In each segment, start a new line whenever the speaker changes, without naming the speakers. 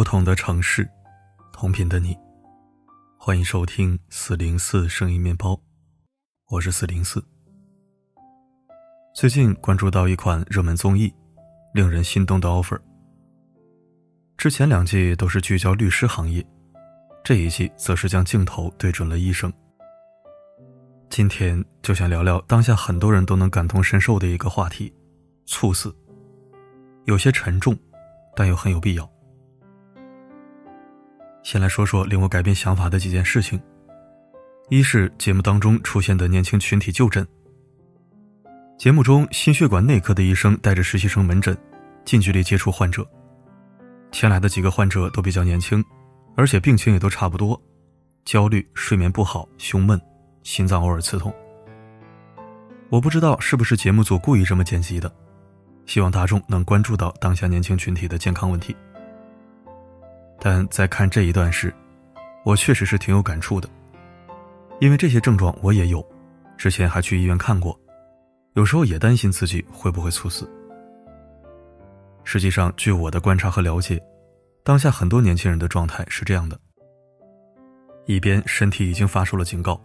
不同的城市，同频的你，欢迎收听四零四声音面包，我是四零四。最近关注到一款热门综艺，令人心动的 offer。之前两季都是聚焦律师行业，这一季则是将镜头对准了医生。今天就想聊聊当下很多人都能感同身受的一个话题——猝死。有些沉重，但又很有必要。先来说说令我改变想法的几件事情。一是节目当中出现的年轻群体就诊。节目中心血管内科的医生带着实习生门诊，近距离接触患者。前来的几个患者都比较年轻，而且病情也都差不多，焦虑、睡眠不好、胸闷、心脏偶尔刺痛。我不知道是不是节目组故意这么剪辑的，希望大众能关注到当下年轻群体的健康问题。但在看这一段时，我确实是挺有感触的，因为这些症状我也有，之前还去医院看过，有时候也担心自己会不会猝死。实际上，据我的观察和了解，当下很多年轻人的状态是这样的：一边身体已经发出了警告，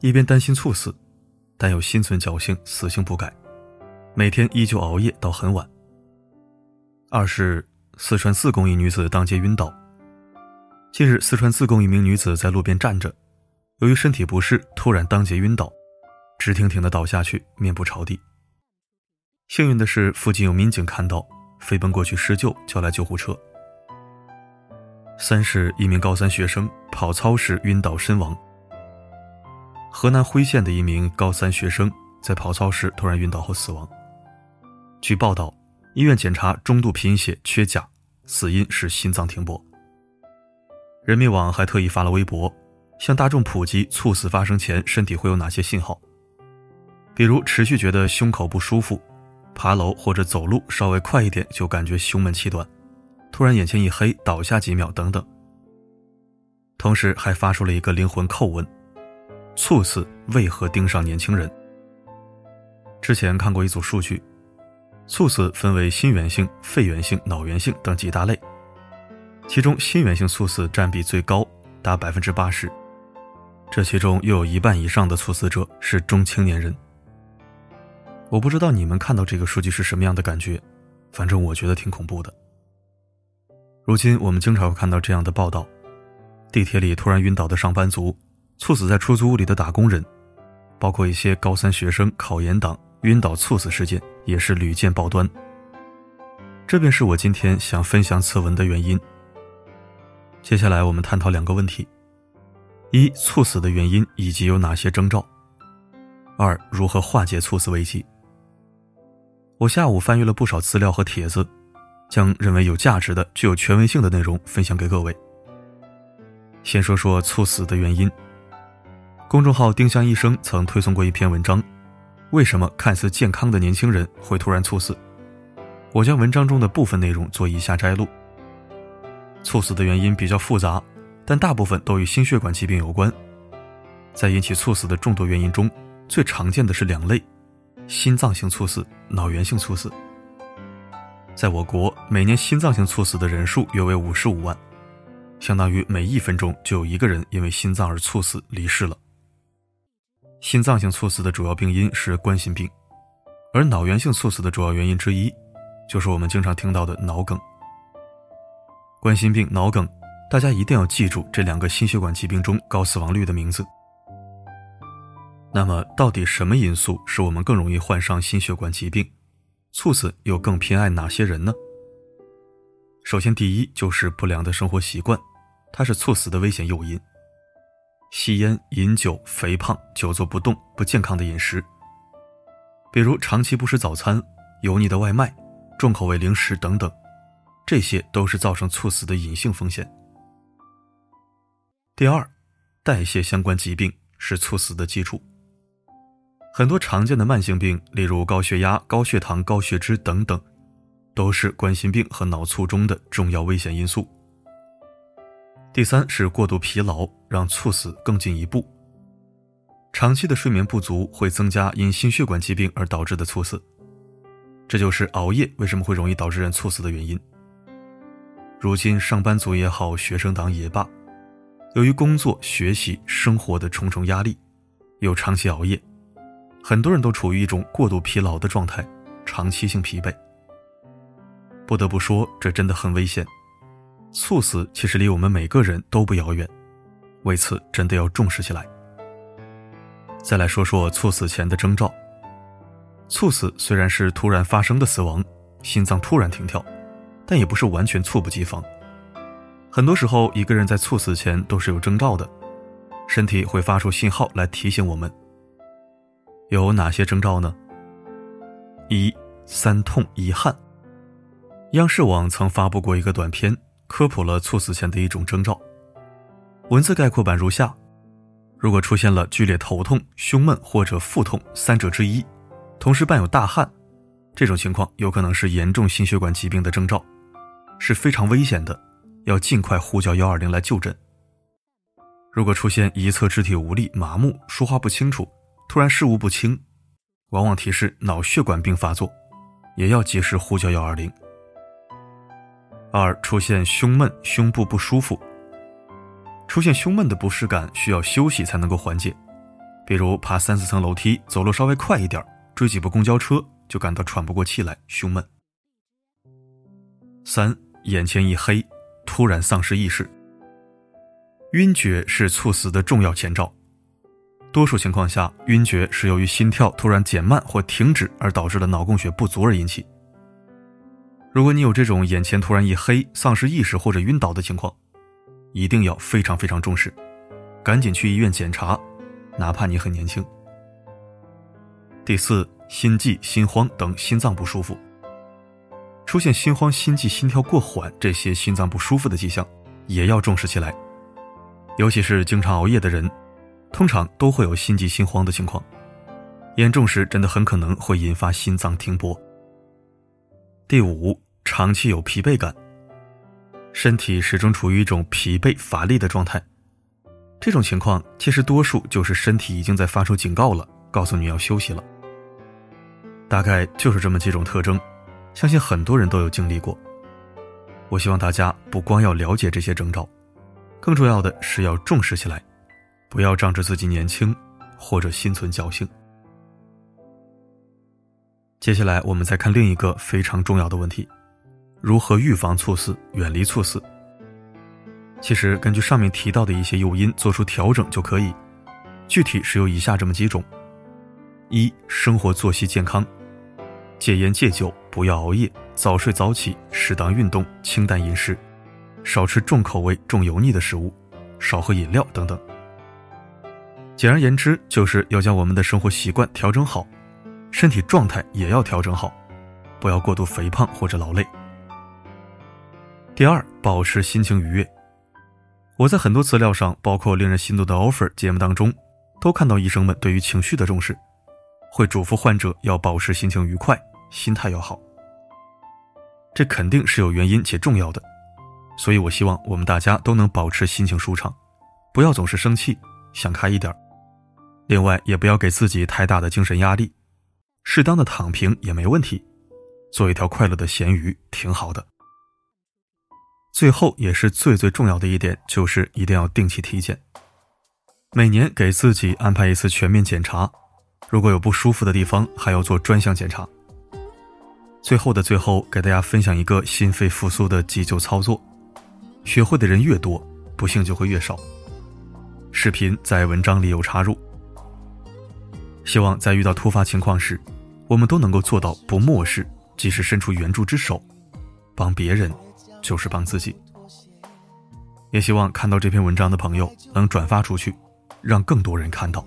一边担心猝死，但又心存侥幸，死性不改，每天依旧熬夜到很晚。二是四川自贡一女子当街晕倒。近日，四川自贡一名女子在路边站着，由于身体不适，突然当街晕倒，直挺挺的倒下去，面部朝地。幸运的是，附近有民警看到，飞奔过去施救，叫来救护车。三是，一名高三学生跑操时晕倒身亡。河南辉县的一名高三学生在跑操时突然晕倒后死亡。据报道，医院检查中度贫血缺钾，死因是心脏停搏。人民网还特意发了微博，向大众普及猝死发生前身体会有哪些信号，比如持续觉得胸口不舒服，爬楼或者走路稍微快一点就感觉胸闷气短，突然眼前一黑倒下几秒等等。同时还发出了一个灵魂叩问：猝死为何盯上年轻人？之前看过一组数据，猝死分为心源性、肺源性、脑源性等几大类。其中心源性猝死占比最高，达百分之八十。这其中又有一半以上的猝死者是中青年人。我不知道你们看到这个数据是什么样的感觉，反正我觉得挺恐怖的。如今我们经常会看到这样的报道：地铁里突然晕倒的上班族，猝死在出租屋里的打工人，包括一些高三学生、考研党晕倒猝死事件也是屡见报端。这便是我今天想分享此文的原因。接下来我们探讨两个问题：一、猝死的原因以及有哪些征兆；二、如何化解猝死危机。我下午翻阅了不少资料和帖子，将认为有价值的、具有权威性的内容分享给各位。先说说猝死的原因。公众号丁香医生曾推送过一篇文章：为什么看似健康的年轻人会突然猝死？我将文章中的部分内容做以下摘录。猝死的原因比较复杂，但大部分都与心血管疾病有关。在引起猝死的众多原因中，最常见的是两类：心脏性猝死、脑源性猝死。在我国，每年心脏性猝死的人数约为五十五万，相当于每一分钟就有一个人因为心脏而猝死离世了。心脏性猝死的主要病因是冠心病，而脑源性猝死的主要原因之一，就是我们经常听到的脑梗。冠心病、脑梗，大家一定要记住这两个心血管疾病中高死亡率的名字。那么，到底什么因素使我们更容易患上心血管疾病？猝死又更偏爱哪些人呢？首先，第一就是不良的生活习惯，它是猝死的危险诱因。吸烟、饮酒、肥胖、久坐不动、不健康的饮食，比如长期不吃早餐、油腻的外卖、重口味零食等等。这些都是造成猝死的隐性风险。第二，代谢相关疾病是猝死的基础。很多常见的慢性病，例如高血压、高血糖、高血脂等等，都是冠心病和脑卒中的重要危险因素。第三是过度疲劳，让猝死更进一步。长期的睡眠不足会增加因心血管疾病而导致的猝死，这就是熬夜为什么会容易导致人猝死的原因。如今上班族也好，学生党也罢，由于工作、学习、生活的重重压力，又长期熬夜，很多人都处于一种过度疲劳的状态，长期性疲惫。不得不说，这真的很危险。猝死其实离我们每个人都不遥远，为此真的要重视起来。再来说说猝死前的征兆。猝死虽然是突然发生的死亡，心脏突然停跳，但也不是完全猝不及防。很多时候，一个人在猝死前都是有征兆的，身体会发出信号来提醒我们。有哪些征兆呢？一、三痛一汗。央视网曾发布过一个短片。科普了猝死前的一种征兆，文字概括版如下：如果出现了剧烈头痛、胸闷或者腹痛三者之一，同时伴有大汗，这种情况有可能是严重心血管疾病的征兆，是非常危险的，要尽快呼叫幺二零来就诊。如果出现一侧肢体无力、麻木、说话不清楚、突然事物不清，往往提示脑血管病发作，也要及时呼叫幺二零。二、出现胸闷、胸部不舒服。出现胸闷的不适感，需要休息才能够缓解，比如爬三四层楼梯，走路稍微快一点，追几部公交车就感到喘不过气来，胸闷。三、眼前一黑，突然丧失意识。晕厥是猝死的重要前兆，多数情况下，晕厥是由于心跳突然减慢或停止而导致的脑供血不足而引起。如果你有这种眼前突然一黑、丧失意识或者晕倒的情况，一定要非常非常重视，赶紧去医院检查，哪怕你很年轻。第四，心悸、心慌等心脏不舒服，出现心慌、心悸、心跳过缓这些心脏不舒服的迹象，也要重视起来。尤其是经常熬夜的人，通常都会有心悸、心慌的情况，严重时真的很可能会引发心脏停泊。第五，长期有疲惫感，身体始终处于一种疲惫乏力的状态。这种情况其实多数就是身体已经在发出警告了，告诉你要休息了。大概就是这么几种特征，相信很多人都有经历过。我希望大家不光要了解这些征兆，更重要的是要重视起来，不要仗着自己年轻或者心存侥幸。接下来，我们再看另一个非常重要的问题：如何预防猝死、远离猝死？其实，根据上面提到的一些诱因做出调整就可以。具体是有以下这么几种：一、生活作息健康，戒烟戒酒，不要熬夜，早睡早起，适当运动，清淡饮食，少吃重口味、重油腻的食物，少喝饮料等等。简而言之，就是要将我们的生活习惯调整好。身体状态也要调整好，不要过度肥胖或者劳累。第二，保持心情愉悦。我在很多资料上，包括令人心动的 offer 节目当中，都看到医生们对于情绪的重视，会嘱咐患者要保持心情愉快，心态要好。这肯定是有原因且重要的，所以我希望我们大家都能保持心情舒畅，不要总是生气，想开一点。另外，也不要给自己太大的精神压力。适当的躺平也没问题，做一条快乐的咸鱼挺好的。最后也是最最重要的一点，就是一定要定期体检，每年给自己安排一次全面检查，如果有不舒服的地方，还要做专项检查。最后的最后，给大家分享一个心肺复苏的急救操作，学会的人越多，不幸就会越少。视频在文章里有插入，希望在遇到突发情况时。我们都能够做到不漠视，及时伸出援助之手，帮别人就是帮自己。也希望看到这篇文章的朋友能转发出去，让更多人看到。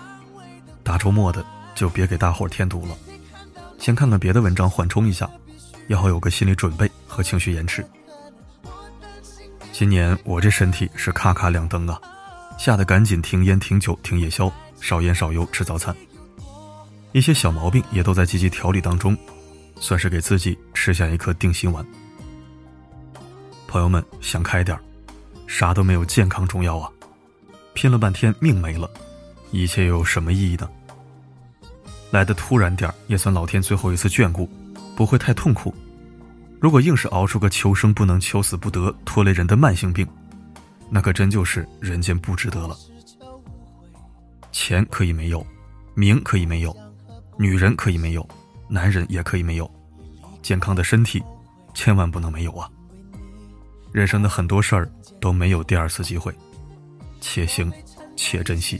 周末的，就别给大伙添堵了。先看看别的文章缓冲一下，
也好有个心理准备和情绪延迟。今年我这身体是咔咔亮灯啊，吓得赶紧停烟、停酒、停夜宵，少盐少油吃早餐。一些小毛病也都在积极调理当中，算是给自己吃下一颗定心丸。朋友们想开点啥都没有健康重要啊！拼了半天命没了，一切又有什么意义呢？来的突然点也算老天最后一次眷顾，不会太痛苦。如果硬是熬出个求生不能、求死不得、拖累人的慢性病，那可真就是人间不值得了。钱可以没有，名可以没有，女人可以没有，男人也可以没有，健康的身体千万不能没有啊！人生的很多事儿都没有第二次机会，且行且珍惜。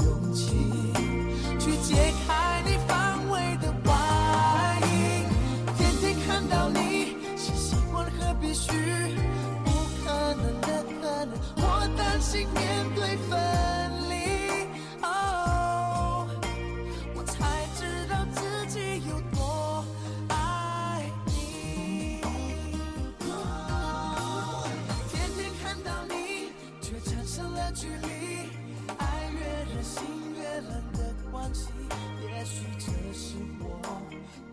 心面对分离，哦，我才知道自己有多爱你，天天看到你，却产生了距离，爱越热心越冷的关系，也许这是我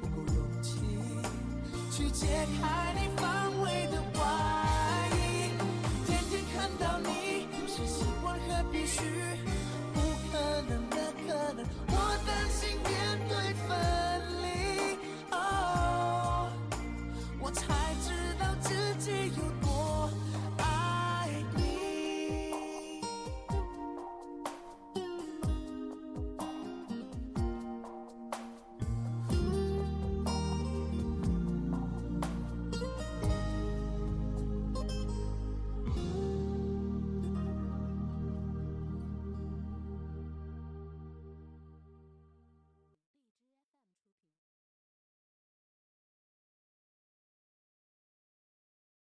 不够勇气去解开你。